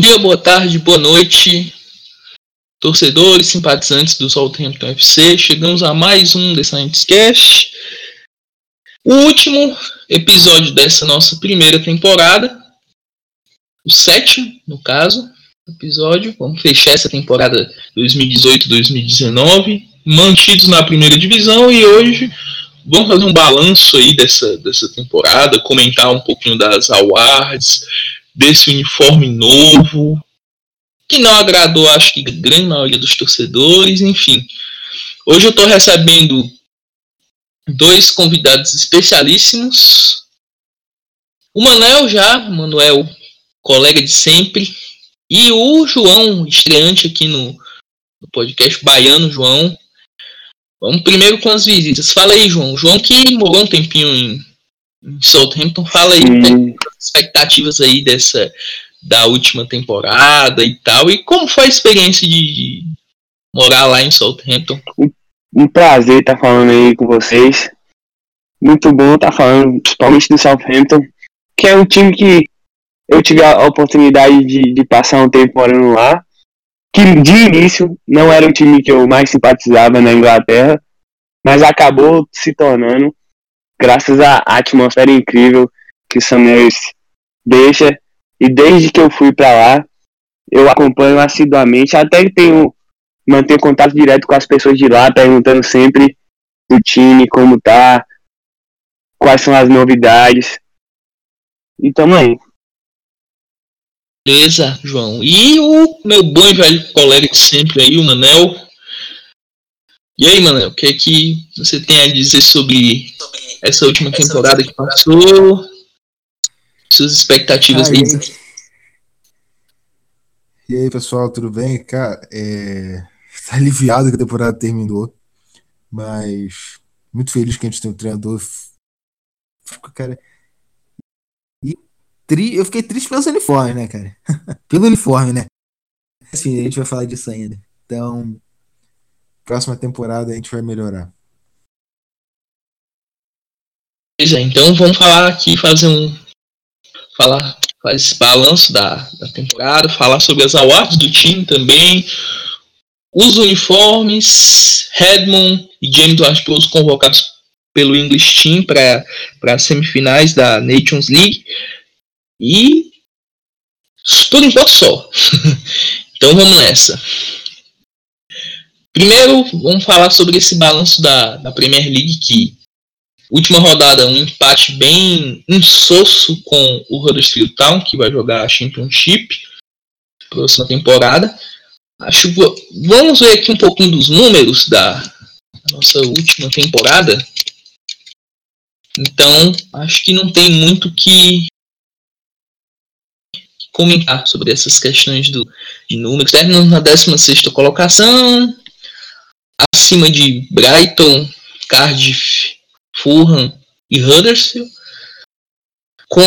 dia, boa tarde, boa noite, torcedores, simpatizantes do Southampton FC. Chegamos a mais um The Cast. O último episódio dessa nossa primeira temporada. O sétimo, no caso, episódio. Vamos fechar essa temporada 2018-2019. Mantidos na primeira divisão e hoje vamos fazer um balanço aí dessa, dessa temporada, comentar um pouquinho das awards, desse uniforme novo, que não agradou, acho que, a grande maioria dos torcedores, enfim. Hoje eu estou recebendo dois convidados especialíssimos. O Manuel já, Manuel, colega de sempre, e o João, estreante aqui no, no podcast Baiano, João. Vamos primeiro com as visitas. Fala aí, João. João que morou um tempinho em, em Southampton, fala aí, né, expectativas aí dessa da última temporada e tal. E como foi a experiência de morar lá em Southampton? Um prazer estar falando aí com vocês. Muito bom estar falando, principalmente do Southampton, que é um time que eu tive a oportunidade de, de passar um tempo morando lá. Que de início não era o time que eu mais simpatizava na Inglaterra, mas acabou se tornando, graças à atmosfera incrível que o Samuels deixa. E desde que eu fui para lá, eu acompanho assiduamente, até que tenho manter contato direto com as pessoas de lá, perguntando sempre do time, como tá, quais são as novidades. E tamo aí. Beleza, João. E o meu bom e velho colega sempre aí, o Manel. E aí, Manel, o que é que você tem a dizer sobre essa última temporada que passou? Suas expectativas aí? E aí, pessoal, tudo bem? Cara, é... tá aliviado que a temporada terminou, mas muito feliz que a gente tem um treinador. Cara, e tri... eu fiquei triste pelo uniforme, né, cara? pelo uniforme, né? Assim, a gente vai falar disso ainda. Então, próxima temporada a gente vai melhorar. Pois é, então vamos falar aqui, fazer um falar, esse balanço da, da temporada, falar sobre as awards do time também, os uniformes, Redmond e James Ward-Prowse convocados pelo English Team para as semifinais da Nations League. E por enquanto só. então vamos nessa. Primeiro, vamos falar sobre esse balanço da, da Premier League que Última rodada, um empate bem insosso com o Huddersfield Town, que vai jogar a Championship próxima temporada. Acho vamos ver aqui um pouquinho dos números da nossa última temporada. Então, acho que não tem muito que comentar sobre essas questões do, de números. Terminamos na 16 colocação, acima de Brighton, Cardiff Fulham e Huddersfield, com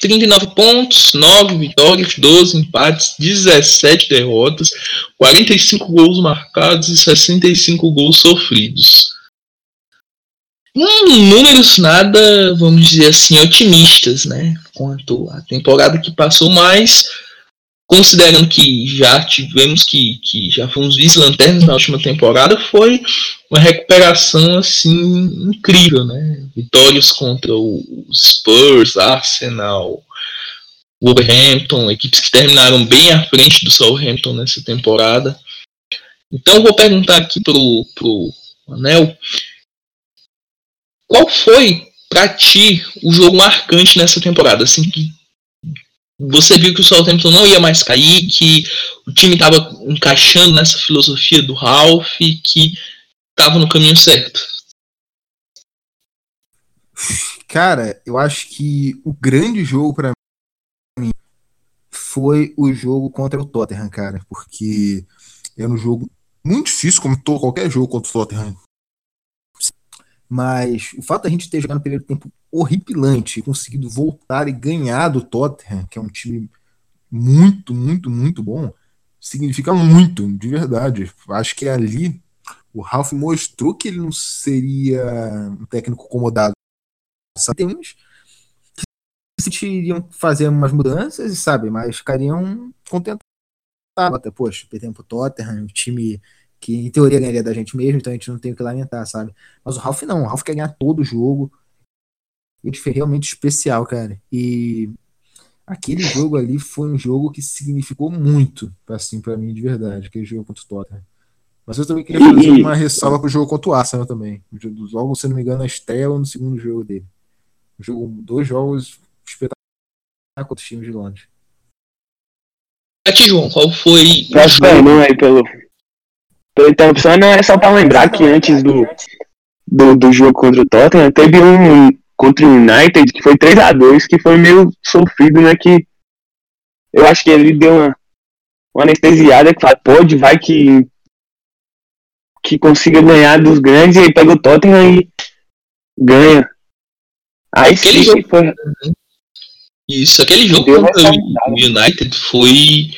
39 pontos, 9 vitórias, 12 empates, 17 derrotas, 45 gols marcados e 65 gols sofridos. Hum, números nada, vamos dizer assim, otimistas, né? Quanto à temporada que passou, mas considerando que já tivemos que, que já fomos vice-lanternas na última temporada, foi uma recuperação assim incrível, né? Vitórias contra o Spurs, Arsenal, Wolverhampton, equipes que terminaram bem à frente do Southampton nessa temporada. Então vou perguntar aqui pro, pro Anel, qual foi para ti o jogo marcante nessa temporada, assim que você viu que o Southampton não ia mais cair, que o time estava encaixando nessa filosofia do Ralph, que estava no caminho certo. Cara, eu acho que o grande jogo para mim foi o jogo contra o Tottenham, cara, porque era um jogo muito difícil, como todo, qualquer jogo contra o Tottenham. Mas o fato da gente ter jogado no primeiro tempo horripilante, conseguido voltar e ganhar do Tottenham, que é um time muito, muito, muito bom, significa muito, de verdade. Acho que ali o Ralph mostrou que ele não seria um técnico acomodado. Sabe? Que provavelmente iriam fazer umas mudanças, sabe, mas ficariam contentados. Até, poxa, perdemos pro Tottenham, um time que em teoria ganharia da gente mesmo, então a gente não tem o que lamentar, sabe? Mas o Ralph não, o Ralph quer ganhar todo o jogo. Ele foi realmente especial, cara. E aquele jogo ali foi um jogo que significou muito, assim, para mim, de verdade, aquele jogo contra o Tottenham. Mas eu também queria fazer uma ressalva pro jogo contra o Arsenal também. Logo, se não me engano, a estreia no segundo jogo dele. jogo, dois jogos espetaculares contra os times de Londres. Aqui, João, qual foi. Peço perdão aí pelo, pela interrupção, não é só para lembrar que antes do, do, do jogo contra o Tottenham, teve um contra o United que foi 3 a 2 que foi meio sofrido, né? Que eu acho que ele deu uma, uma anestesiada que fala, pode, vai que que consiga ganhar dos grandes e aí pega o Tottenham e ganha. Aí aquele sim, jogo, foi... Isso, aquele jogo contra o United foi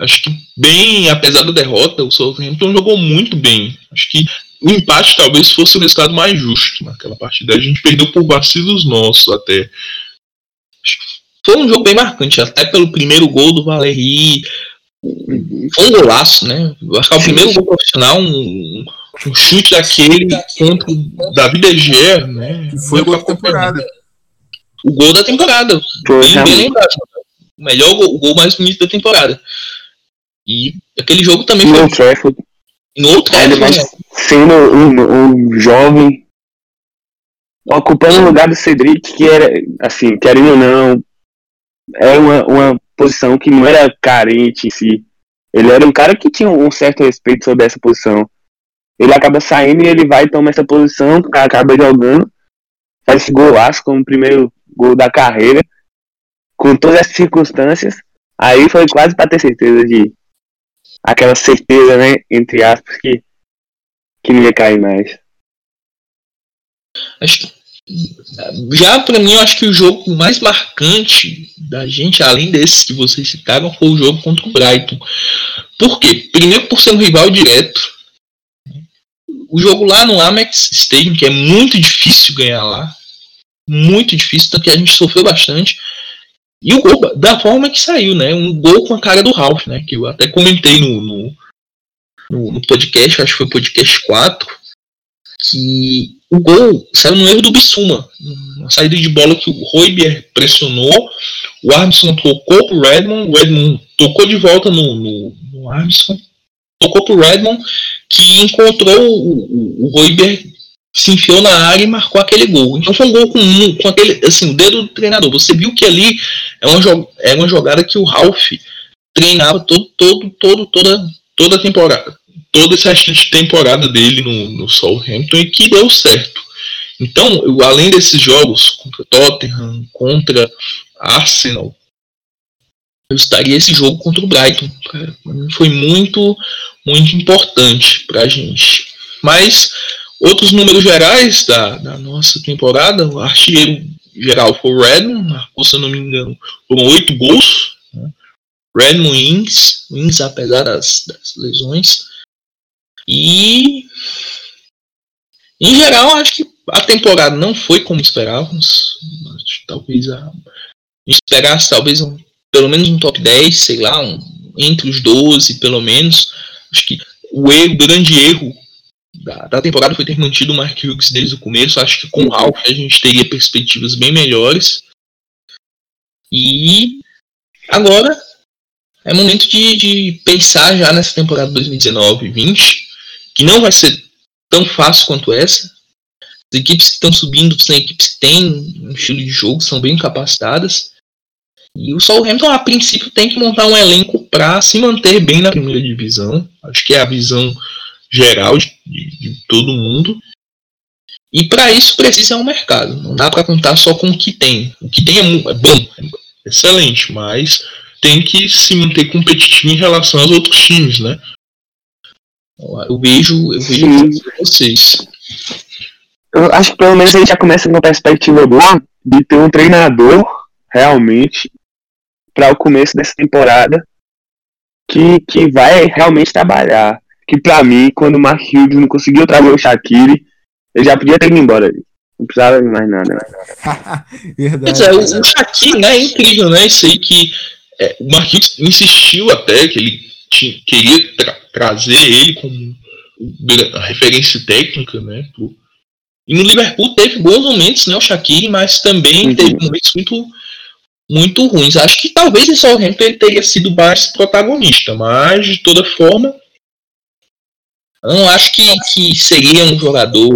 acho que bem, apesar da derrota, o Southampton jogou muito bem. Acho que o empate talvez fosse o resultado mais justo naquela partida. A gente perdeu por vacilos nossos até. Foi um jogo bem marcante, até pelo primeiro gol do Valeri. Foi um golaço, né? Acho que o primeiro gol profissional, um, um chute daquele contra o David De Gea, né? Foi o gol da temporada. O gol da temporada. Foi, bem, bem lembrado. O melhor gol, o gol mais bonito da temporada. E aquele jogo também foi. Trafford. No Trafford. Mas sendo um, um jovem ocupando o lugar do Cedric, que era, assim, querendo ou não, é uma, uma posição que não era carente em si. Ele era um cara que tinha um certo respeito sobre essa posição. Ele acaba saindo e ele vai tomar essa posição, acaba jogando, faz esse golaço como o primeiro gol da carreira, com todas as circunstâncias. Aí foi quase para ter certeza de aquela certeza, né, entre aspas, que, que não ia cair mais. Acho que já para mim, eu acho que o jogo mais marcante da gente, além desses que vocês citaram, foi o jogo contra o Brighton. Por quê? Primeiro por ser um rival direto. O jogo lá no Amex Stadium, que é muito difícil ganhar lá. Muito difícil, tanto que a gente sofreu bastante. E o gol, da forma que saiu, né? Um gol com a cara do Ralph, né? Que eu até comentei no, no, no, no podcast, acho que foi podcast 4, que o gol saiu no erro do Bissuma. Uma saída de bola que o Roiber pressionou, o Armstrong tocou pro Redmond, o Redmond tocou de volta no, no, no Armstrong, tocou pro Redmond, que encontrou o, o, o Roiber se enfiou na área e marcou aquele gol. Então foi um gol com, com aquele, assim, o dedo do treinador. Você viu que ali é uma, é uma jogada que o Ralph treinava todo, todo, todo, toda, toda a temporada. Toda essa temporada dele no, no Southampton e que deu certo. Então, eu, além desses jogos contra Tottenham, contra Arsenal, eu estaria esse jogo contra o Brighton. Foi muito, muito importante pra gente. Mas Outros números gerais da, da nossa temporada, o artilheiro geral foi o Redmond, se eu não me engano, foram oito gols. Né? Redmond Ings, Ings apesar das, das lesões. E em geral, acho que a temporada não foi como esperávamos. Talvez a, a esperasse talvez um, pelo menos um top 10, sei lá, um, entre os 12 pelo menos. Acho que o erro, o grande erro da, da, temporada foi ter mantido o Mark Hughes desde o começo. Acho que com o Ralph a gente teria perspectivas bem melhores. E agora é momento de, de pensar já nessa temporada 2019-20, que não vai ser tão fácil quanto essa. As equipes que estão subindo são equipes que têm um estilo de jogo, são bem capacitadas. E o Southampton, a princípio, tem que montar um elenco para se manter bem na primeira divisão. Acho que é a visão geral de, de, todo mundo. E para isso precisa um mercado. Não dá para contar só com o que tem. O que tem é, é bom, é excelente, mas tem que se manter competitivo em relação aos outros times, né? Eu vejo, eu vejo vocês. Eu acho que pelo menos a gente já começa com uma perspectiva boa de ter um treinador realmente para o começo dessa temporada que, que vai realmente trabalhar que pra mim, quando o Mark Hughes não conseguiu trazer o Shaqiri, ele já podia ter ido embora ali. Não precisava de mais nada. Verdade. É, o, Shaquille, né, é incrível, né? Isso aí que é, o Marquinhos insistiu até que ele tinha, queria tra trazer ele como referência técnica, né? Pro... E no Liverpool teve bons momentos, né, o Shaquille, mas também uhum. teve momentos muito muito ruins. Acho que talvez em Southampton ele teria sido mais protagonista, mas de toda forma eu não acho que, que seria um jogador,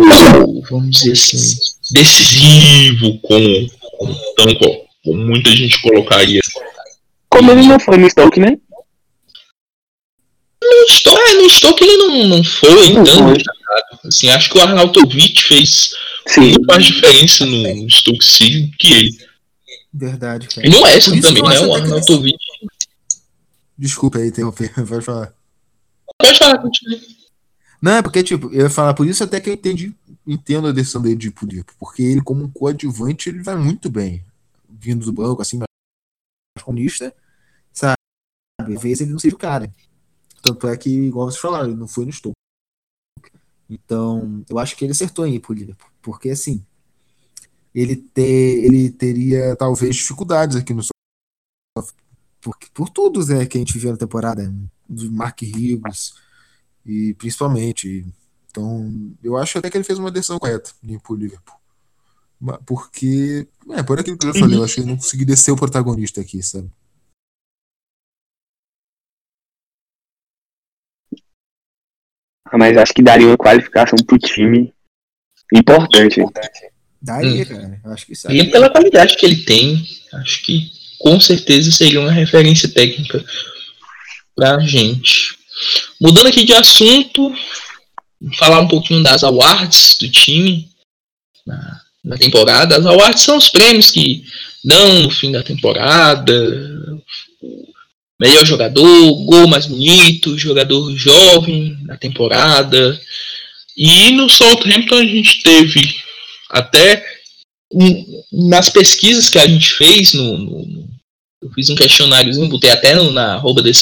vamos dizer assim, decisivo, como, como, tão, como muita gente colocaria. Como ele não foi no Stoke, né? No Stoke, é, no Stoke ele não, não foi não tanto. Assim, acho que o Arnautovic fez Sim. muito mais diferença no Stoke City que ele. Verdade, cara. E no West também, né? O Arnautovic. Desculpa aí, interromper. Pode falar. Pode falar, continue. Não, é porque, tipo, eu ia falar por isso até que eu entendi, entendo a decisão dele de ir pro Porque ele, como um coadjuvante, ele vai muito bem. Vindo do banco, assim, mais comunista, sabe? Às vezes ele não seja o cara. Tanto é que, igual vocês falaram, ele não foi no Stoke. Então, eu acho que ele acertou em ir pro Liverpool. Porque, assim, ele, ter, ele teria talvez dificuldades aqui no por, por tudo né, que a gente viu na temporada, de Mark Hughes e principalmente. Então, eu acho até que ele fez uma decisão correta de ir pro Liverpool. Porque, é, por aquilo que eu já falei, eu acho que ele não conseguiria ser o protagonista aqui, sabe? Ah, mas acho que daria uma qualificação pro time importante. Daria, hum. cara. Acho que E pela qualidade que ele tem, acho que com certeza seria uma referência técnica pra gente. Mudando aqui de assunto, falar um pouquinho das awards do time na, na temporada. As awards são os prêmios que dão no fim da temporada. Melhor jogador, gol mais bonito, jogador jovem da temporada. E no Southampton a gente teve até nas pesquisas que a gente fez, no, no eu fiz um questionáriozinho, botei até no, na arroba de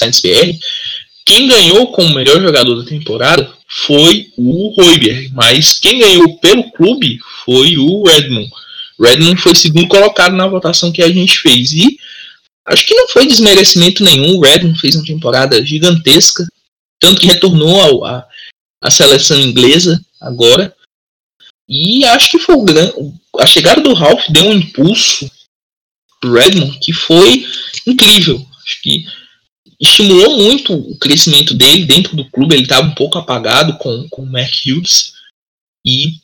quem ganhou como melhor jogador da temporada foi o Royberg, mas quem ganhou pelo clube foi o Redmond. Redmond foi segundo colocado na votação que a gente fez e acho que não foi desmerecimento nenhum. O Redmond fez uma temporada gigantesca, tanto que retornou à a seleção inglesa agora. E acho que foi a chegada do Ralph deu um impulso pro Redmond que foi incrível. Acho que estimulou muito o crescimento dele dentro do clube. Ele estava um pouco apagado com, com o Mark Hughes e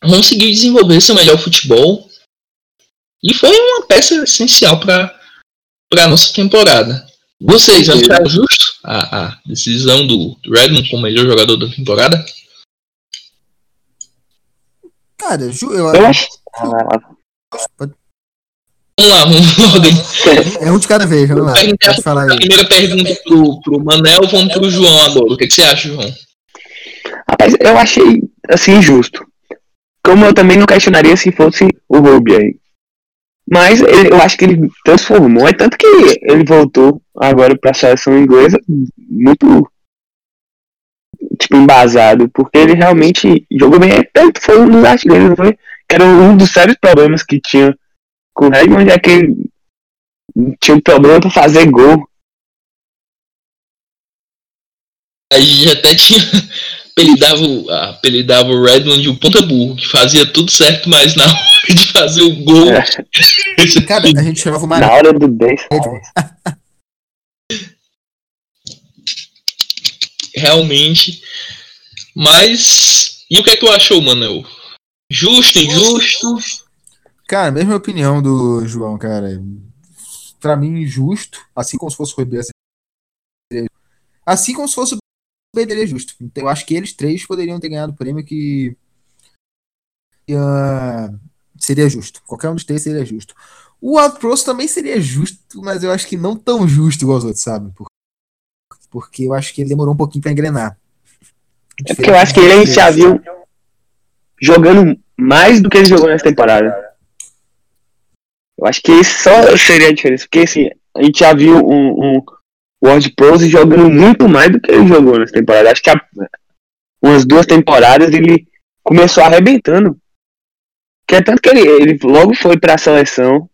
conseguiu desenvolver seu melhor futebol. E foi uma peça essencial para a nossa temporada. Vocês acharam justo a, a decisão do, Redmond como melhor jogador da temporada? Cara, eu, eu acho. Pode, Vamos lá, vamos É um de cada vez, vamos lá. Pode falar aí. A primeira pergunta pro, pro Manel, vamos pro João agora. O que, que você acha, João? Rapaz, eu achei assim justo. Como eu também não questionaria se fosse o Ruby aí. Mas ele, eu acho que ele transformou, é tanto que ele voltou agora para a seleção inglesa muito tipo embasado, porque ele realmente jogou bem, é tanto foi um dos artilheiros, foi, que era um dos sérios problemas que tinha com o Redmond é que tinha um problema pra fazer gol. A gente até tinha. Apelidava, apelidava o Redmond de um ponta burro, que fazia tudo certo, mas na hora de fazer o gol. É. Cara, a gente chamava o Marinho. Na hora do 10. Realmente. Mas. E o que é que tu achou, Manuel? Justo, injusto? Cara, mesma opinião do João, cara. Pra mim, injusto. Assim como se fosse o Rui Assim como se fosse o BDL justo. Então, eu acho que eles três poderiam ter ganhado o prêmio que uh, seria justo. Qualquer um dos três seria justo. O Outpros também seria justo, mas eu acho que não tão justo igual os outros, sabe? Porque eu acho que ele demorou um pouquinho pra engrenar. É porque eu acho que ele já viu jogando mais do que ele jogou nessa temporada. Acho que isso só seria a diferença, porque assim, a gente já viu um, um World Pros jogando muito mais do que ele jogou nessa temporada. Acho que há umas duas temporadas ele começou arrebentando. Que é tanto que ele, ele logo foi para a seleção.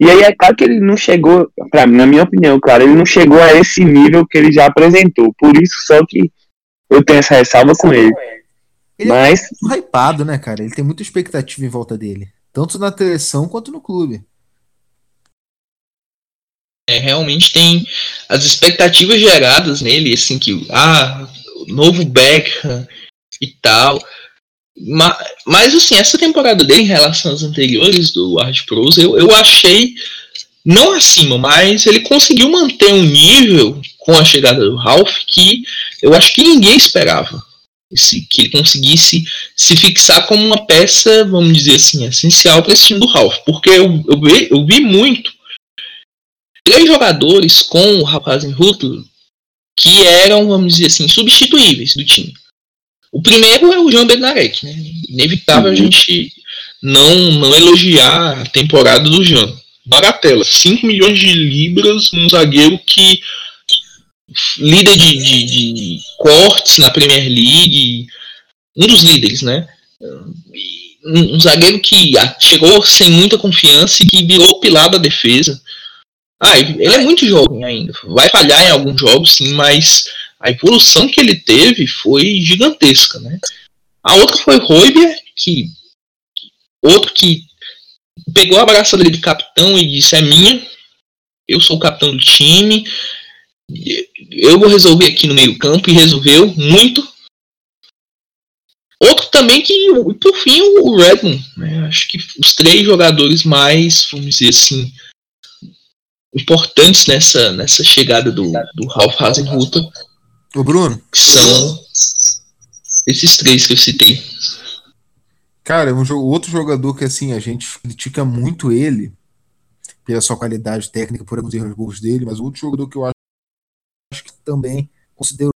E aí é claro que ele não chegou, pra, na minha opinião, claro, ele não chegou a esse nível que ele já apresentou. Por isso só que eu tenho essa ressalva com ele. Ele Mas... é muito hypado, né, cara? Ele tem muita expectativa em volta dele. Tanto na seleção quanto no clube. É, realmente tem as expectativas geradas nele, assim, que, ah, novo Beckham e tal. Mas, mas, assim, essa temporada dele em relação às anteriores do Art Pros, eu, eu achei não acima, mas ele conseguiu manter um nível com a chegada do Ralph que eu acho que ninguém esperava. Que ele conseguisse se fixar como uma peça, vamos dizer assim, essencial para esse time do Ralph. Porque eu, eu, vi, eu vi muito três jogadores com o Rapazenhutel que eram, vamos dizer assim, substituíveis do time. O primeiro é o João Bednarek, né? Inevitável uhum. a gente não, não elogiar a temporada do Jean. Bagatela, 5 milhões de libras num zagueiro que líder de, de, de, cortes na Premier League, um dos líderes, né? Um, um zagueiro que chegou sem muita confiança e que virou pilar da defesa. Ah, ele é muito jovem ainda. Vai falhar em alguns jogos, sim, mas a evolução que ele teve foi gigantesca, né? A outra foi Roiber, que outro que pegou a braçadeira de capitão e disse é minha, eu sou o capitão do time, eu vou resolver aqui no meio campo e resolveu muito. Outro também que, por fim, o Redmond, né? acho que os três jogadores mais, vamos dizer assim, importantes nessa, nessa chegada do, do Ralph Hasenhutter. O Bruno? São esses três que eu citei. Cara, um jogo, outro jogador que assim a gente critica muito ele pela sua qualidade técnica, por alguns erros dele, mas outro jogador que eu acho, também considerou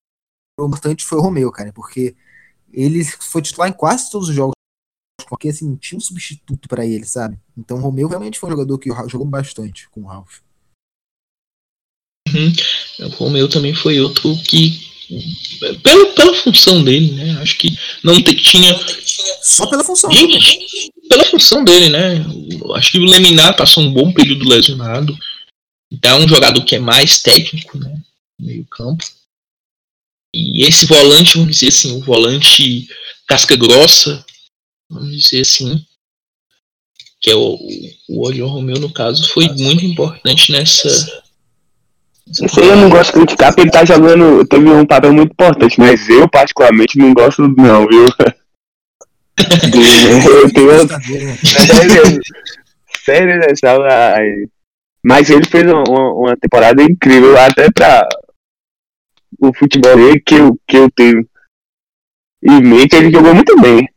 bastante foi o Romeu, cara, porque ele foi titular em quase todos os jogos, porque assim tinha um substituto para ele, sabe? Então o Romeu realmente foi um jogador que jogou bastante com o Ralph. Uhum. O Romeu também foi outro que. Pela, pela função dele, né? Acho que não te, tinha. Só pela função. Gente, pela função dele, né? Acho que o Leminar passou um bom período lesionado. Então é um jogador que é mais técnico, né? Meio campo. E esse volante, vamos dizer assim, o volante casca grossa, vamos dizer assim, que é o, o Oriol Romeu, no caso, foi muito importante nessa, isso aí eu não gosto de criticar porque ele tá jogando, teve um papel muito importante, mas eu particularmente não gosto não, viu? eu tenho... sério, sério, né? Mas ele fez uma, uma, temporada incrível até pra o futebol dele que eu, que eu tenho em mente, ele jogou muito bem.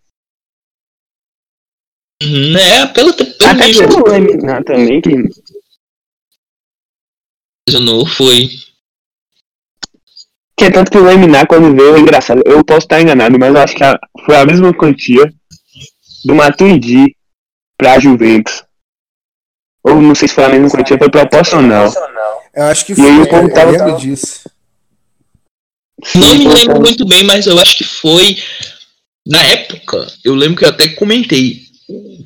Uhum, é, pelo, pelo Até pelo Leminar também, que lesionou foi. Que é tanto que o Leminar, quando veio, é engraçado. Eu posso estar enganado, mas eu acho que a, foi a mesma quantia do Matuidi pra Juventus. Ou não sei se foi a mesma quantia, foi proporcional. Eu acho que foi. E aí o povo tava. Eu disso. Não me lembro muito bem, mas eu acho que foi. Na época, eu lembro que eu até comentei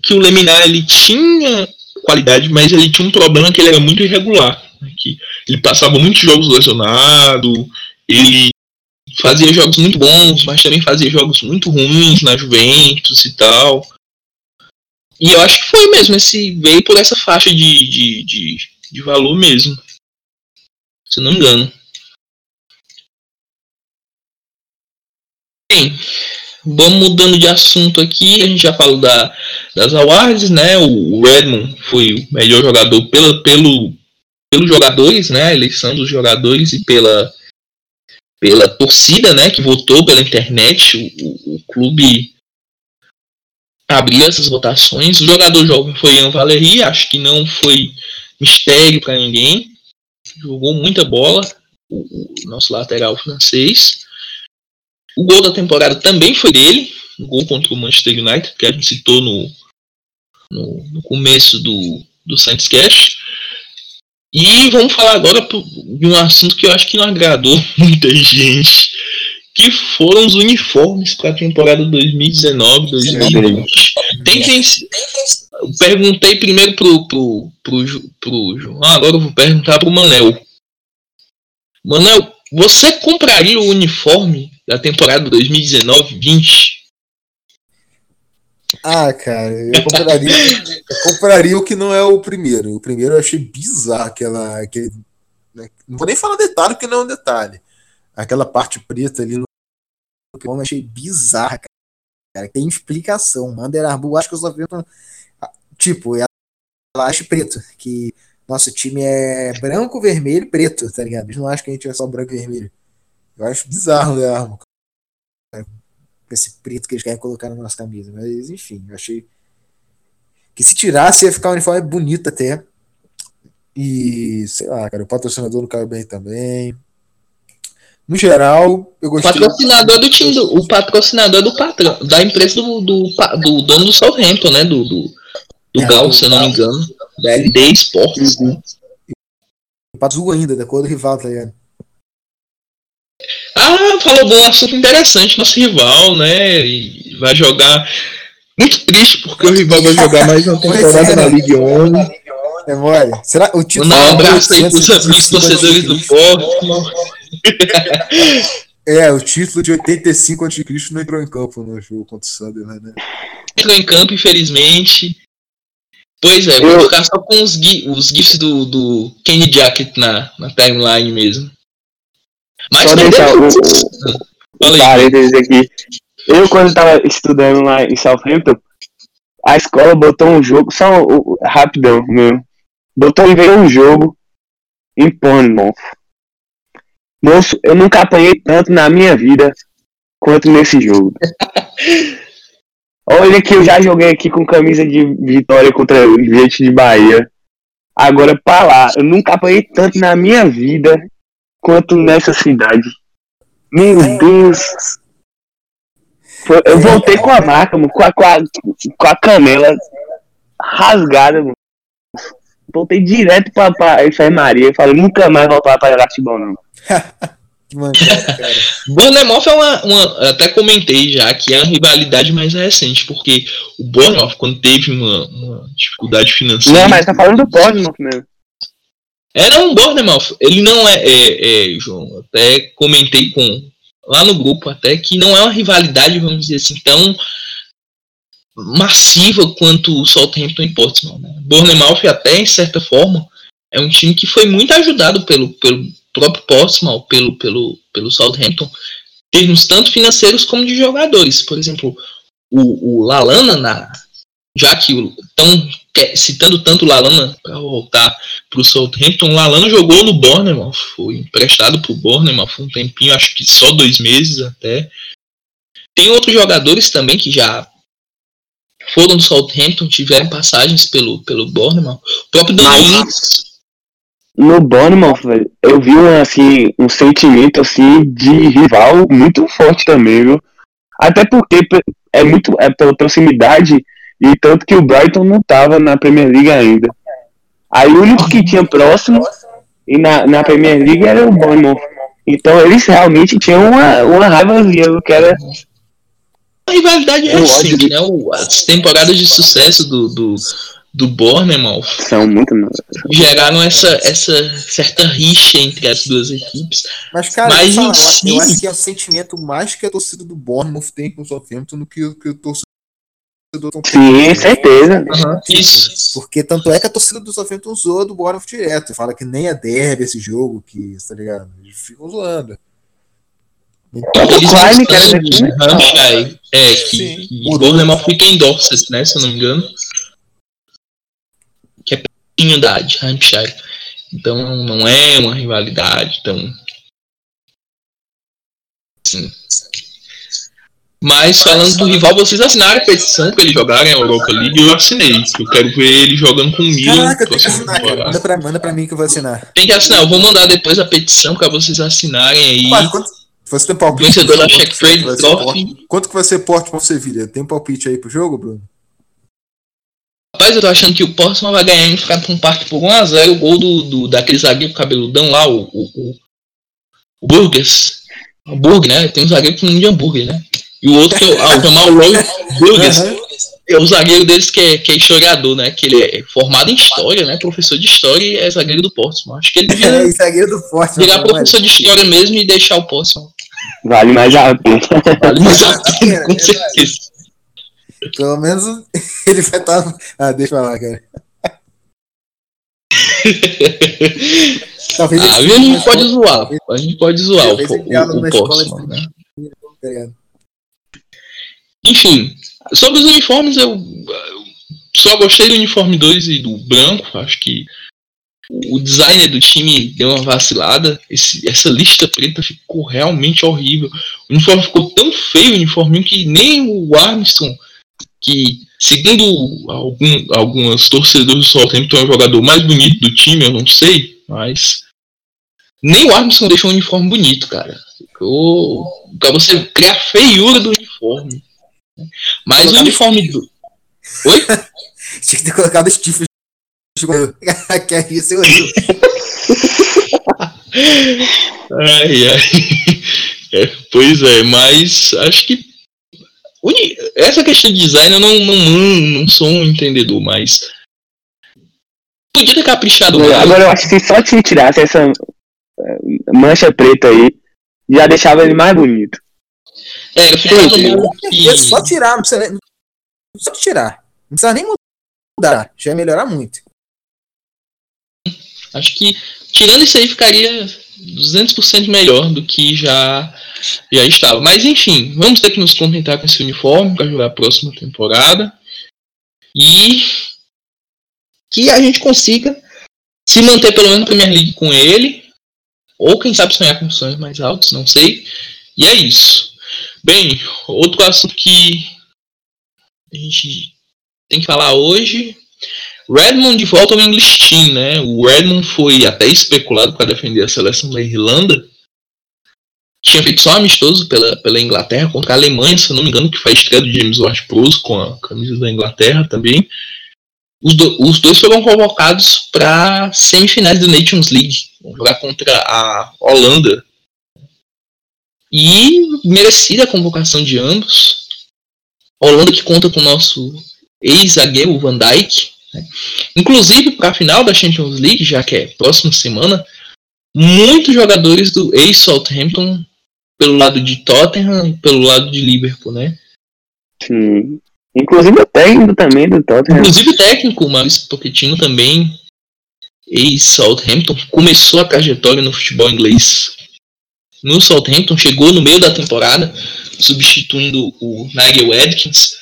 que o Leminar ele tinha qualidade, mas ele tinha um problema que ele era muito irregular. Né, que ele passava muitos jogos lesionado, ele fazia jogos muito bons, mas também fazia jogos muito ruins na Juventus e tal. E eu acho que foi mesmo, esse veio por essa faixa de, de, de, de valor mesmo. Se não me engano. Bem, vamos mudando de assunto aqui. A gente já falou da, das awards, né? O Redmond foi o melhor jogador pela, pelo, pelos jogadores, né, a eleição dos jogadores e pela, pela torcida, né, que votou pela internet, o, o, o clube abriu essas votações. O jogador jovem foi Ian Valeri, acho que não foi mistério para ninguém. Jogou muita bola, o, o, nosso lateral francês. O gol da temporada também foi dele, o gol contra o Manchester United, que a gente citou no, no, no começo do, do Saints Cash. E vamos falar agora de um assunto que eu acho que não agradou muita gente, que foram os uniformes para a temporada 2019-2020. Tem quem. Perguntei primeiro pro, pro, pro, pro João, agora eu vou perguntar pro Manel. Manel, você compraria o uniforme da temporada 2019-20? Ah, cara, eu compraria, eu compraria o que não é o primeiro. O primeiro eu achei bizarro, aquela. Aquele, né? Não vou nem falar detalhe, porque não é um detalhe. Aquela parte preta ali no eu achei bizarra, cara. Tem explicação. Mander Arbu, acho que eu só vi. Tipo, ela acha preto. Que nosso time é branco, vermelho preto, tá ligado? Eles não acham que a gente é só branco e vermelho. Eu acho bizarro, né, Armo? Esse preto que eles querem colocar na nossa camisa. Mas, enfim, eu achei. Que se tirasse ia ficar um uniforme bonito até. E, sei lá, cara, o patrocinador não caiu bem também. No geral, eu gostei. Patrocinador do time, do, o patrocinador do patrão, da empresa do, do, do dono do Southampton, né? Do, do, do é, Gal, se eu não me engano. Da LD Sports. Uhum. O azul ainda, da cor do rival, tá ligado? Ah, falou bom, assunto interessante, nosso rival, né? E vai jogar. Muito triste, porque o rival vai jogar mais uma temporada é, na Ligue 1. É mole. Será o título? Um abraço aí pros amigos torcedores do Porto. É, o título de 85 a.C. não entrou em campo no jogo contra o Sunderland, né? Entrou em campo, infelizmente. Pois é, vou ficar só com os, os GIFs do, do Kenny Jacket na, na timeline mesmo. Mas só deixar o, o parênteses aqui. Eu, quando estava estudando lá em Southampton, a escola botou um jogo, só o, rapidão mesmo. Botou e um jogo em Pornmouth. Moço, eu nunca apanhei tanto na minha vida quanto nesse jogo. Olha que eu já joguei aqui com camisa de vitória contra o gente de Bahia. Agora, pra lá, eu nunca apanhei tanto na minha vida quanto nessa cidade. Meu Deus! Eu voltei com a marca, mano, com a, com a, com a canela rasgada, mano. Voltei direto pra, pra enfermaria. Falei, nunca mais voltar pra jogar futebol, não. Bournemouth é uma, uma, Até comentei já que é uma rivalidade mais recente, porque o Bournemouth, quando teve uma, uma dificuldade financeira. Não, mas tá falando do Bournemouth mesmo. Não, o Bournemouth, ele não é, é, é, João, até comentei com lá no grupo até que não é uma rivalidade, vamos dizer assim, tão massiva quanto o Southampton e Portsmouth. Né? Bournemouth até, em certa forma, é um time que foi muito ajudado pelo, pelo próprio Portsmouth, pelo, pelo, pelo Southampton, termos tanto financeiros como de jogadores. Por exemplo, o, o Lalana, na, já que estão citando tanto o Lalana para voltar para o Southampton, o Lalana jogou no Bournemouth, foi emprestado para o Bournemouth um tempinho, acho que só dois meses até. Tem outros jogadores também que já foram do Southampton, tiveram passagens pelo, pelo Bournemouth. O próprio Danilo no Bournemouth, velho, eu vi um, assim, um sentimento assim de rival muito forte também, viu? Até porque é muito é pela proximidade e tanto que o Brighton não tava na Premier League ainda. Aí o único que tinha próximo e na, na Premier League era o Bournemouth. Então eles realmente tinham uma, uma raivazinha, que era a rivalidade é assim, né? As temporadas de sucesso do, do, do Bournemouth são muito geraram essa, essa certa rixa entre as duas equipes. Mas, cara, Mas eu, si... eu acho que é o sentimento mais que a torcida do Bournemouth tem com o Southampton do que, que o torcedor Sim, certeza. Uhum, isso. Porque tanto é que a torcida do Southampton zoa do Bournemouth direto. Fala que nem é derby esse jogo, que, tá ligado? Eles ficam zoando. Então, eles Klein, cara, é, que, que o Bournemouth fica em Dorset, né, se eu não me engano da de Hampshire. Então não é uma rivalidade tão. Sim. Mas falando do rival, vocês assinaram a petição para ele jogar em Europa League eu assinei. Eu quero ver ele jogando com o Milan. Caraca, tem que assinar, cara. Manda pra, manda pra mim que eu vou assinar. Tem que assinar, eu vou mandar depois a petição para vocês assinarem aí. Mas, quanto, você tem palpite? Vencedor da Check Trade Trophy. Quanto que vai ser porte para Sevilha? Tem palpite aí pro jogo, Bruno? Rapaz, eu tô achando que o Portsmouth vai ganhar em um Park por 1x0. O gol do, do, daquele zagueiro cabeludão lá, o, o, o, o Burgers. O né? Tem um zagueiro com um de hambúrguer, né? E o outro que é ah, o Jamal Roy Burgers. Uhum. é o zagueiro deles que é, que é historiador, né? Que ele é formado em história, né? Professor de história e é zagueiro do Portsmouth. Acho que ele devia É, zagueiro do Portsmouth. virar mano. professor de história mesmo e deixar o Portsmouth. Vale mais a pena. Vale mais a É, pena, é com verdade. certeza. Pelo menos ele vai estar. Ah, deixa eu falar, cara. Talvez Ah, a gente pode zoar. A gente pode zoar o, Talvez o, o Portsmouth, né? escola, tá? Enfim, sobre os uniformes, eu, eu só gostei do uniforme 2 e do branco. Acho que o designer do time deu uma vacilada. Esse- essa lista preta ficou realmente horrível. O uniforme ficou tão feio, o uniforme, que nem o Armstrong, que segundo algum, alguns torcedores do Southampton é o jogador mais bonito do time, eu não sei, mas nem o Armstrong deixou um uniforme bonito, cara. Ficou pra você criar feiura do uniforme. Mas o uniforme do. Oi? Tinha que ter colocado Steve. que é isso, eu rio. Ai, ai. É, pois é, mas acho que. Essa questão de design eu não, não, não sou um entendedor, mas. Podia ter caprichado mais. Agora eu acho que só se tirasse essa eh, mancha preta aí, já deixava ele mais bonito. É, eu meio que. Só tirar, não precisa nem. Só tirar. Não precisa nem mudar. Já ia melhorar muito. Acho que tirando isso aí ficaria 200% melhor do que já, já estava. Mas enfim, vamos ter que nos contentar com esse uniforme para jogar a próxima temporada. E que a gente consiga se manter pelo menos na Premier League com ele. Ou quem sabe sonhar com sonhos mais altos, não sei. E é isso. Bem, outro assunto que a gente tem que falar hoje Redmond de volta ao English Team, né? O Redmond foi até especulado para defender a seleção da Irlanda. Tinha feito só amistoso pela, pela Inglaterra contra a Alemanha, se não me engano, que a estreia do James Ward-Prowse com a camisa da Inglaterra também. Os, do- os dois foram convocados para semifinais do Nations League, vão jogar contra a Holanda. E merecida a convocação de ambos. A Holanda que conta com o nosso ex-zagueiro Van Dijk, Inclusive, para a final da Champions League, já que é próxima semana, muitos jogadores do ex-Southampton pelo lado de Tottenham e pelo lado de Liverpool, né? Sim. Inclusive o técnico também do Tottenham. Inclusive o técnico, o Maurício Pochettino também, ex-Southampton, começou a trajetória no futebol inglês no Southampton, chegou no meio da temporada, substituindo o Nigel Adkins,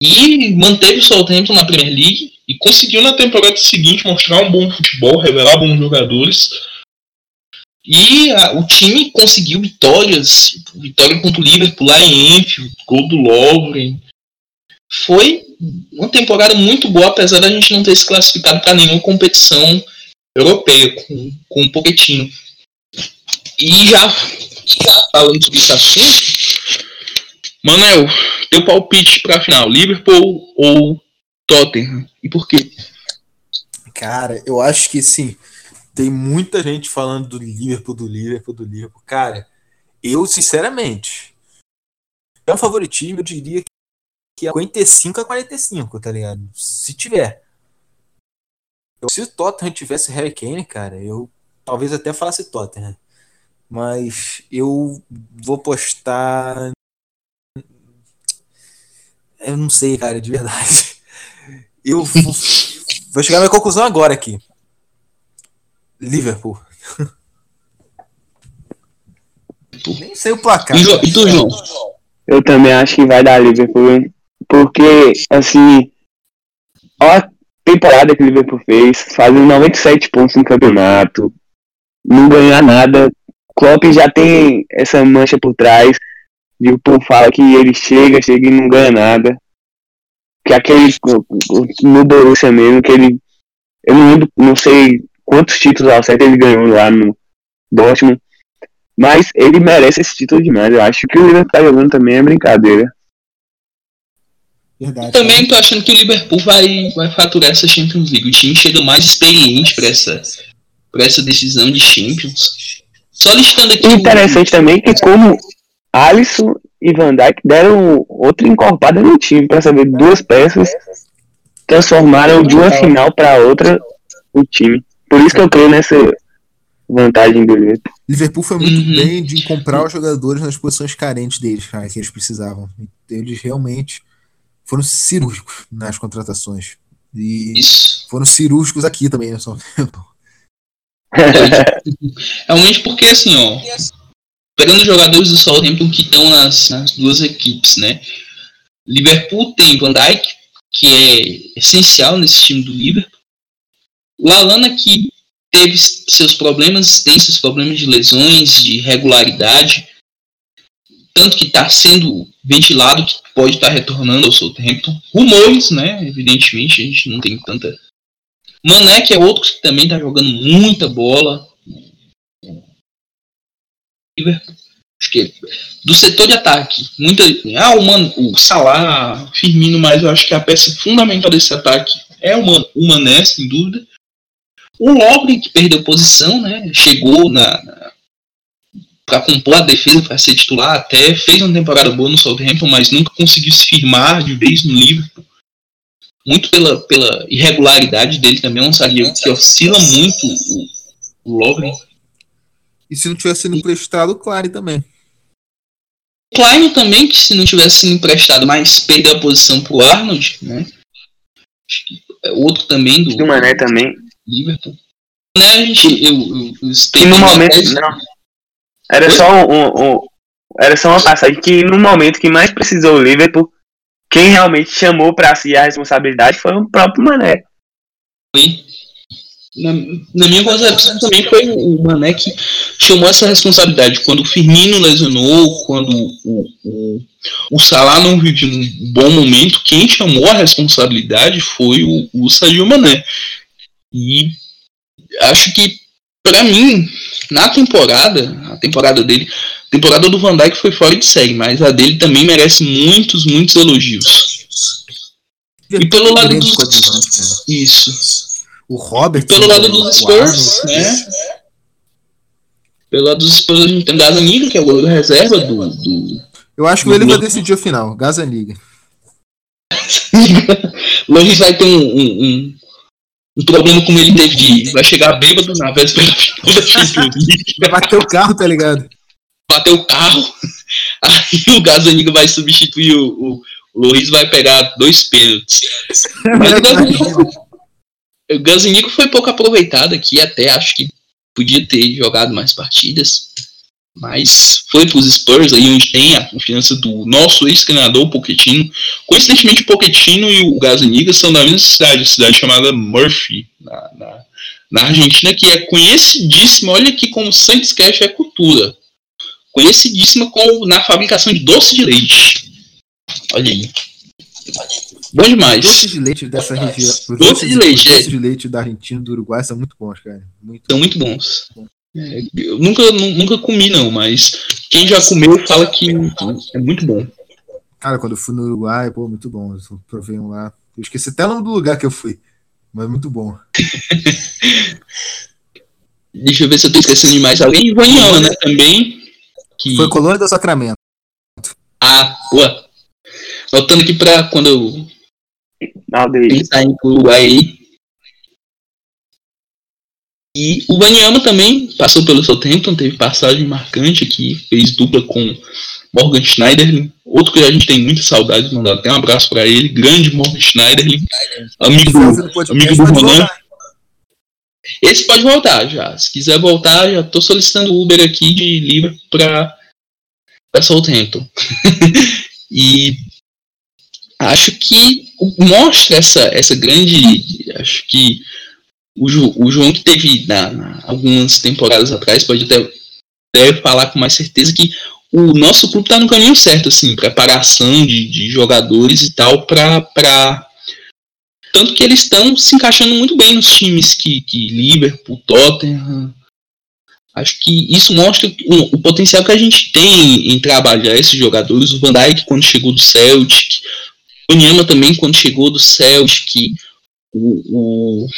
e manteve o Southampton na Premier League e conseguiu na temporada seguinte mostrar um bom futebol, revelar bons jogadores. E a- o time conseguiu vitórias, vitória contra o Liverpool lá em Enfield, gol do Lovren. Foi uma temporada muito boa, apesar da gente não ter se classificado para nenhuma competição europeia com, com o Pochettino. E já, já falando sobre esse assunto, Manel, teu palpite para a final, Liverpool ou Tottenham? E por quê? Cara, eu acho que sim. Tem muita gente falando do Liverpool, do Liverpool, do Liverpool. Cara, eu, sinceramente, é um favoritismo, eu diria que é 55 a 45, tá ligado? Se tiver. Se o Tottenham tivesse Harry Kane, cara, eu talvez até falasse Tottenham. Mas eu vou postar. Eu não sei, cara, de verdade. Eu vou, vou chegar à minha conclusão agora aqui. Liverpool. Nem sei o placar. E, e tu, João? Eu também acho que vai dar Liverpool, hein? porque assim, ó a temporada que o Liverpool fez, fazendo 97 pontos no campeonato, não ganhar nada. Klopp já tem essa mancha por trás, e o povo fala que ele chega, chega e não ganha nada. Que aquele no Borussia mesmo, que ele eu não lembro, não sei quantos títulos ao certo ele ganhou lá no Dortmund. Mas ele merece esse título demais. Eu acho que o Liverpool tá jogando também é brincadeira. Verdade. Também tô achando que o Liverpool vai, vai faturar essa Champions League. O time chega mais experiente para essa, pra essa decisão de Champions. Só listando aqui. O- interessante também é que como Alisson e Van Dijk deram outra encorpada no time para saber duas peças transformaram de uma final para outra o time. Por isso que eu creio nessa vantagem do Liverpool. Liverpool foi muito uhum. bem de comprar os jogadores nas posições carentes deles, cara, que eles precisavam. Eles realmente foram cirúrgicos nas contratações. E Isso. foram cirúrgicos aqui também, né? Só. Realmente porque assim, ó. Pegando jogadores do Southampton que estão nas, nas duas equipes, né? Liverpool tem Van Dijk, que é essencial nesse time do Liverpool. O Alana que teve seus problemas, tem seus problemas de lesões, de regularidade, tanto que está sendo ventilado que pode estar tá retornando ao Southampton. Rumores, né? Evidentemente, a gente não tem tanta. Mané, que é outro que também está jogando muita bola. Que do setor de ataque, muita. Ah, o, Man, o Salah, Firmino, mas eu acho que a peça fundamental desse ataque é o, Man, o Mané, sem dúvida. O Logre, que perdeu posição, né? Chegou na, na para compor a defesa, para ser titular, até fez uma temporada boa no Southampton, mas nunca conseguiu se firmar de vez no Liverpool. Muito pela, pela irregularidade dele também, é um zagueiro que oscila muito o, o. E se não tivesse sido emprestado, o Klein também. Klein também, que se não tivesse sido emprestado, mas perdeu a posição pro Arnold, né? Acho que é outro também do. E o Mané também. Liverpool. Né, a gente. Eu, eu, eu no momento. Não. Era só um, um, Era só uma passagem que no momento que mais precisou o Liverpool, quem realmente chamou para si a responsabilidade foi o próprio Mané. Foi. Na, na, minha concepção também foi o Mané que chamou essa responsabilidade. Quando o Firmino lesionou, quando o, o, o Salah não vive um bom momento, quem chamou a responsabilidade foi o, o Sadio Mané. E acho que, para mim, na temporada, a temporada dele, a temporada do Van Dijk foi fora de série, mas a dele também merece muitos, muitos elogios. E pelo lado dos... Isso. O Robert. Pelo lado dos Spurs, né? Pelo lado dos Spurs, a gente tem Gazaniga, que é o goleiro reserva do, do. Eu acho que ele vai decidir o final, Gazaniga. Loris vai ter um, um, um, um, problema como ele teve de. Vai chegar bêbado na véspera da final Vai bater o carro, tá ligado? Bater o carro. Aí o Gazaniga vai substituir o, o, o Loris vai pegar dois pênaltis. Mas o o Gazinico foi pouco aproveitado aqui, até acho que podia ter jogado mais partidas, mas foi para os Spurs aí onde tem a confiança do nosso ex-treinador Pochettino. Coincidentemente o Pochettino e o Gaziniga são da mesma cidade, cidade chamada Murphy, na, na, na Argentina, que é conhecidíssima, olha aqui como Santos Cash é cultura, conhecidíssima com, na fabricação de doce de leite. Olha aí. Bom demais. Doces de leite dessa região. Doces, doces de leite. Doces de leite da Argentina do Uruguai são muito bons, cara. Muito são muito bons. É, eu nunca, nunca comi, não, mas quem já comeu fala que é muito bom. Cara, quando eu fui no Uruguai, pô, muito bom. Eu provei um lá. Eu esqueci até o nome do lugar que eu fui. Mas muito bom. Deixa eu ver se eu tô esquecendo de mais alguém. Ivaniana, né? Também. Que... Foi Colônia do Sacramento. Ah, boa. Voltando aqui pra quando eu. Ele tá indo pro Uruguai E o Banyama também passou pelo Southampton, teve passagem marcante aqui, fez dupla com Morgan Schneiderlin, outro que a gente tem muita saudade, mandar até um abraço para ele, grande Morgan Schneiderlin, amigo, amigo do Ronan. Esse pode voltar já, se quiser voltar, já tô solicitando Uber aqui de livre para para Southampton. e acho que mostra essa, essa grande. Acho que o, o João que teve na, na, algumas temporadas atrás pode até, até falar com mais certeza que o nosso clube está no caminho certo, assim, preparação de, de jogadores e tal, para tanto que eles estão se encaixando muito bem nos times que, que Liverpool, Tottenham. Acho que isso mostra o, o, potencial que a gente tem em trabalhar esses jogadores. O Van Dijk, quando chegou do Celtic, Onyama também, quando chegou do Celtic, o, o,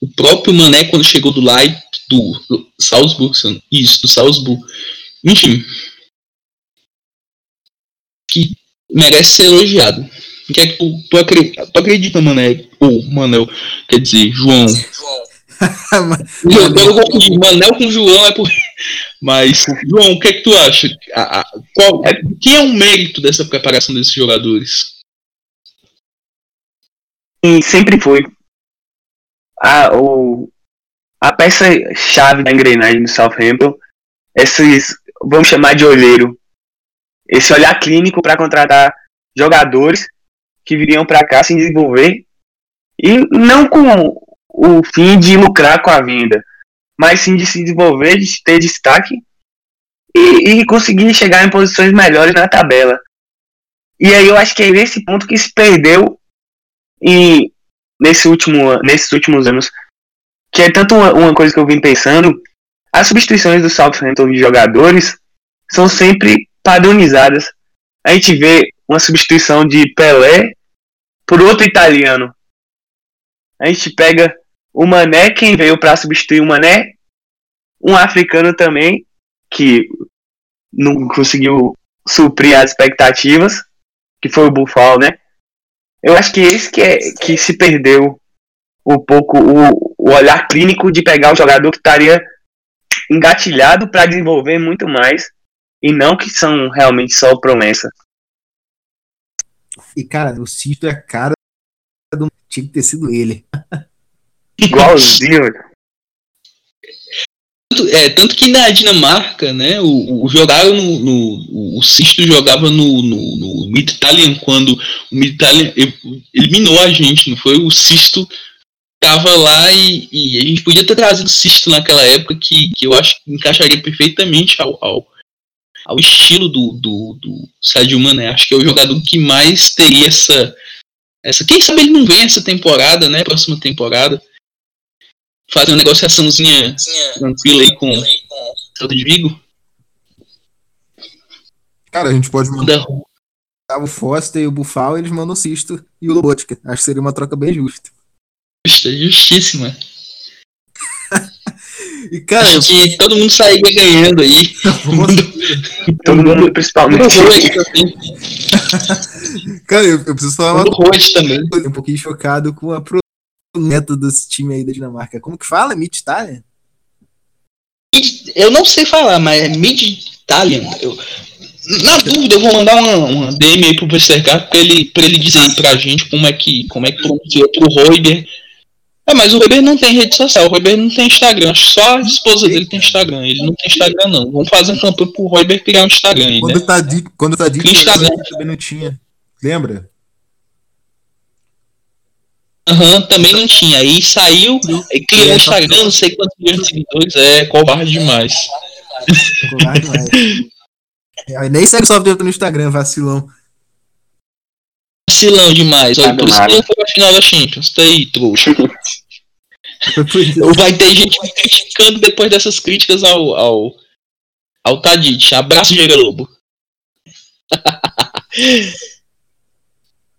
o próprio Mané, quando chegou do Leipzig, do, do Salzburg, isso, do Salzburg. Enfim. que merece ser elogiado. Que é que tu, tu, acredita, tu acredita, Mané? Ou Manel, quer dizer, João. eu, eu confundi Manel com João, é por. Mas, João, o que é que tu acha? A, a, qual, é, que é o mérito dessa preparação desses jogadores? E sempre foi. A, o, a peça-chave da engrenagem do Southampton, esses, vamos chamar de olheiro, esse olhar clínico para contratar jogadores que viriam para cá se desenvolver e não com o fim de lucrar com a venda, mas sim de se desenvolver, de ter destaque e, e conseguir chegar em posições melhores na tabela. E aí eu acho que é nesse ponto que se perdeu em, nesse último, nesses últimos anos. Que é tanto uma, uma coisa que eu vim pensando, as substituições do Southampton de jogadores são sempre padronizadas. A gente vê uma substituição de Pelé por outro italiano. A gente pega o Mané, quem veio para substituir o Mané, um africano também, que não conseguiu suprir as expectativas, que foi o Buffalo, né? Eu acho que esse que, é, que se perdeu um pouco o, o olhar clínico de pegar o jogador que estaria engatilhado para desenvolver muito mais e não que são realmente só promessa. E cara, o Cito é a cara do tinha que ter sido ele. Igualzinho. É, tanto que na Dinamarca, né, o, o no, no, o Sisto jogava no, no, no Mid Italian quando o Mid Italian eliminou a gente, não foi? O Sisto tava lá e, e, a gente podia ter trazido o Sisto naquela época que, que eu acho que encaixaria perfeitamente ao, ao, ao estilo do, do, do Sadio Mané. Acho que é o jogador que mais teria essa, essa. Quem sabe ele não vem essa temporada, né? Próxima temporada. Fazer uma negociaçãozinha tranquila aí com o de Vigo. Cara, a gente pode mandar o Foster e o Bufal, eles mandam o Sisto e o Lobotka. Acho que seria uma troca bem justa. Justa, justíssima. E, cara, Acho que todo mundo sairia ganhando aí. todo mundo, principalmente. cara, eu, eu, preciso falar uma coisa. também. Um pouquinho chocado com a meta desse time aí da Dinamarca. Como que fala? Mid Italian? Eu não sei falar, mas é Mid Italian. Eu, na dúvida, eu vou mandar uma, uma DM aí pro Westergaard pra ele, pra ele dizer aí pra gente como é que, como é que pronuncia pro Roiber é, mas o Weber não tem rede social, o Weber não tem Instagram, só a esposa dele tem Instagram, ele não tem Instagram não. Vamos fazer um campanha pro Weber criar um Instagram aí, quando né? Tá dito, quando tá dito, Instagram. também não tinha. Lembra? Aham, uhum, também não tinha. Aí saiu, aí criou o Instagram, não sei quantos milhões de seguidores, é covarde demais. Covarde demais. Aí nem segue só no Instagram, vacilão. Vacilão demais. Olha, por isso que não foi a final da Champions. Tá aí, trouxa. Vai ter gente me criticando depois dessas críticas ao, ao, ao Tadic. Abraço, Diego Lobo.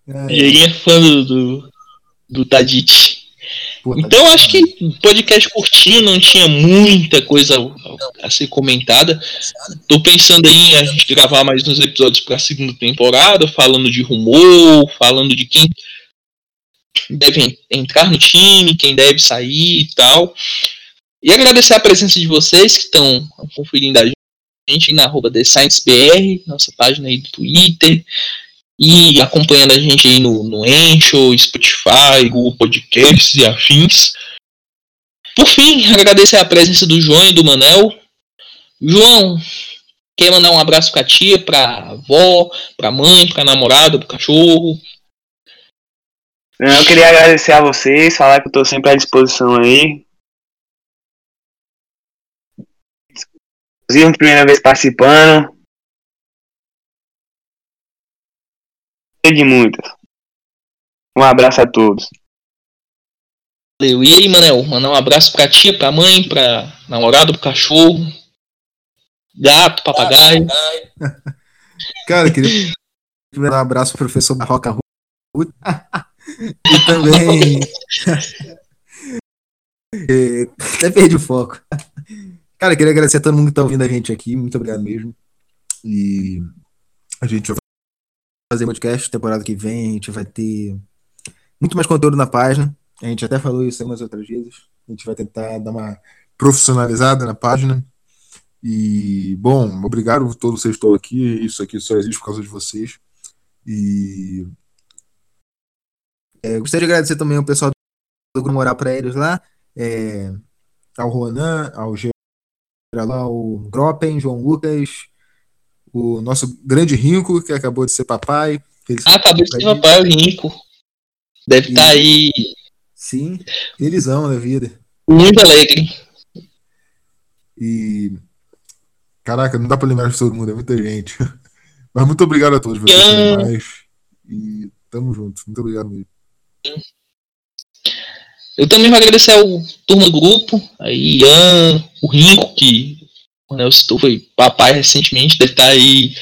É. é fã do, do, do Tadic. Então acho que podcast curtinho, não tinha muita coisa a, a ser comentada. Tô pensando em a gente gravar mais uns episódios para a segunda temporada, falando de rumor, falando de quem deve entrar no time, quem deve sair e tal. E agradecer a presença de vocês que estão conferindo a gente na arroba TheScienceBR, nossa página aí do Twitter, e acompanhando a gente aí no, no Encho, Spotify, Google Podcasts e afins. Por fim, agradecer a presença do João e do Manel. João, quer mandar um abraço pra tia, pra avó, pra mãe, pra namorada, pro cachorro? Eu queria agradecer a vocês, falar que eu tô sempre à disposição aí. Inclusive, primeira vez participando. De muitas. Um abraço a todos. Valeu. E aí, Manel? Mandar um abraço pra tia, pra mãe, pra namorado, pro cachorro, gato, papagaio. Cara, queria mandar um abraço pro professor Barroca Ruth. e também. É, até perdi o foco. Cara, queria agradecer a todo mundo que tá ouvindo a gente aqui. Muito obrigado mesmo. E a gente vai fazer podcast. Temporada que vem a gente vai ter muito mais conteúdo na página. A gente até falou isso algumas outras vezes. A gente vai tentar dar uma profissionalizada na página. E, bom, obrigado a todos vocês que estão aqui. Isso aqui só existe por causa de vocês. E é, gostaria de agradecer também ao pessoal do Grupo Moral para eles lá. É, ao Ronan, ao Geraldo, ao Groppen, João Lucas, o nosso grande Rinco, que acabou de ser papai. Ah, acabou de ser papai, o Rinco. Deve estar tá aí. Sim, felizão da vida. Muito alegre. E. Caraca, não dá pra lembrar de todo mundo, é muita gente. Mas muito obrigado a todos vocês mais. E tamo junto. Muito obrigado mesmo. Eu também vou agradecer ao turma do grupo, aí Ian, o Rinco, que o Nelson citou, foi papai recentemente, deve estar tá aí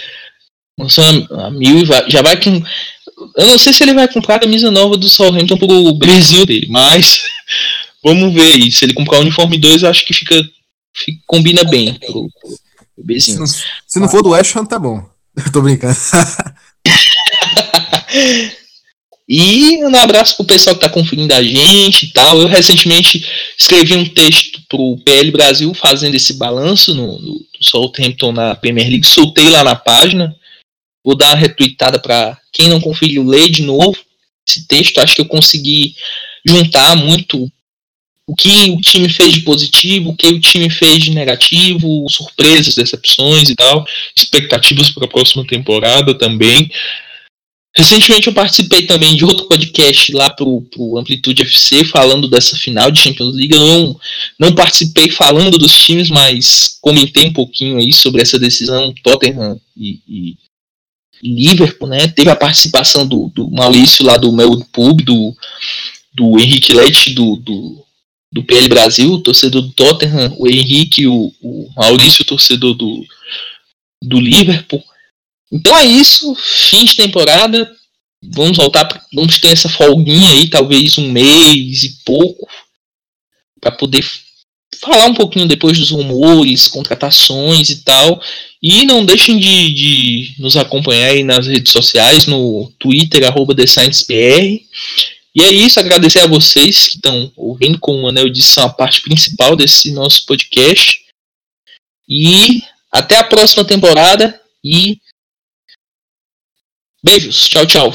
lançando a mil e vai, já vai com. Eu não sei se ele vai comprar a camisa nova do Southampton pro Brasil dele, mas vamos ver aí. Se ele comprar o uniforme 2, eu acho que fica, fica combina bem pro, pro Se não, se não for do West Ham, tá bom. Eu tô brincando. E um abraço pro pessoal que tá conferindo a gente e tal. Eu recentemente escrevi um texto pro PL Brasil fazendo esse balanço no, no Southampton na Premier League. Soltei lá na página. Vou dar uma retweetada para quem não conferiu ler de novo esse texto. Acho que eu consegui juntar muito o que o time fez de positivo, o que o time fez de negativo, surpresas, decepções e tal, expectativas para a próxima temporada também. Recentemente eu participei também de outro podcast lá pro, pro Amplitude FC falando dessa final de Champions League. Eu não, não participei falando dos times, mas comentei um pouquinho aí sobre essa decisão Tottenham e, e Liverpool, né? Teve a participação do, do Maurício lá do meu pub, do, do Henrique Lete do, do, do PL Brasil, torcedor do Tottenham, o Henrique o, o Maurício, torcedor do, do Liverpool. Então é isso, fim de temporada. Vamos voltar, vamos ter essa folguinha aí, talvez um mês e pouco, para poder falar um pouquinho depois dos rumores, contratações e tal. E não deixem de, de nos acompanhar aí nas redes sociais, no Twitter, arroba. E é isso, agradecer a vocês que estão ouvindo, como o Anel disse, são a parte principal desse nosso podcast. E até a próxima temporada e Beijos. Tchau, tchau.